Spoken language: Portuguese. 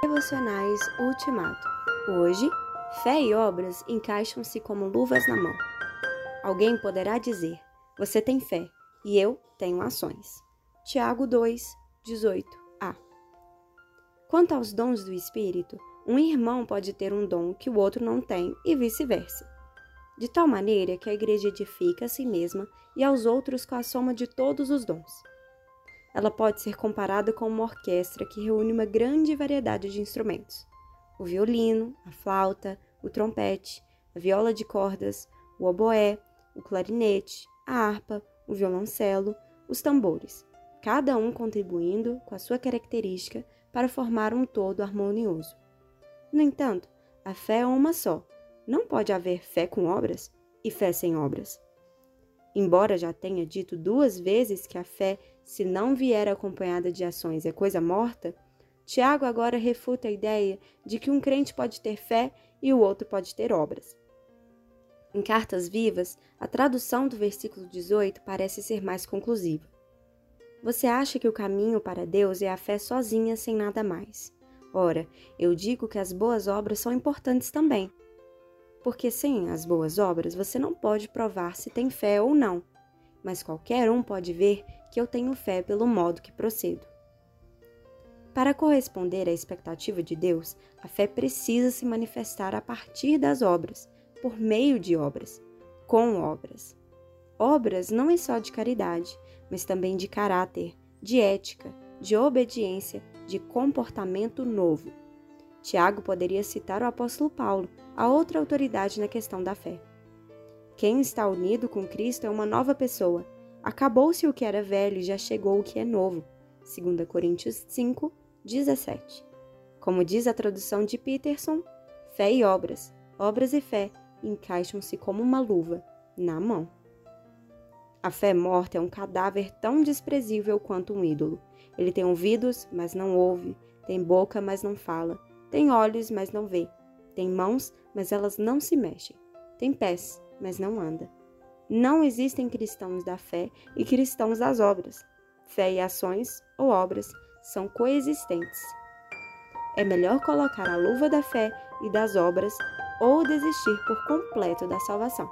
Devocionais Ultimato. Hoje, fé e obras encaixam-se como luvas na mão. Alguém poderá dizer: Você tem fé e eu tenho ações. Tiago 2, 18a. Quanto aos dons do Espírito, um irmão pode ter um dom que o outro não tem e vice-versa. De tal maneira que a igreja edifica a si mesma e aos outros com a soma de todos os dons. Ela pode ser comparada com uma orquestra que reúne uma grande variedade de instrumentos: o violino, a flauta, o trompete, a viola de cordas, o oboé, o clarinete, a harpa, o violoncelo, os tambores, cada um contribuindo com a sua característica para formar um todo harmonioso. No entanto, a fé é uma só. Não pode haver fé com obras e fé sem obras. Embora já tenha dito duas vezes que a fé, se não vier acompanhada de ações, é coisa morta, Tiago agora refuta a ideia de que um crente pode ter fé e o outro pode ter obras. Em Cartas Vivas, a tradução do versículo 18 parece ser mais conclusiva. Você acha que o caminho para Deus é a fé sozinha, sem nada mais. Ora, eu digo que as boas obras são importantes também. Porque sem as boas obras você não pode provar se tem fé ou não, mas qualquer um pode ver que eu tenho fé pelo modo que procedo. Para corresponder à expectativa de Deus, a fé precisa se manifestar a partir das obras, por meio de obras, com obras. Obras não é só de caridade, mas também de caráter, de ética, de obediência, de comportamento novo. Tiago poderia citar o apóstolo Paulo, a outra autoridade na questão da fé. Quem está unido com Cristo é uma nova pessoa. Acabou-se o que era velho e já chegou o que é novo. 2 Coríntios 5, 17. Como diz a tradução de Peterson, fé e obras, obras e fé encaixam-se como uma luva na mão. A fé morta é um cadáver tão desprezível quanto um ídolo. Ele tem ouvidos, mas não ouve, tem boca, mas não fala, tem olhos, mas não vê, tem mãos, mas elas não se mexem, tem pés, mas não anda. Não existem cristãos da fé e cristãos das obras. Fé e ações ou obras são coexistentes. É melhor colocar a luva da fé e das obras ou desistir por completo da salvação.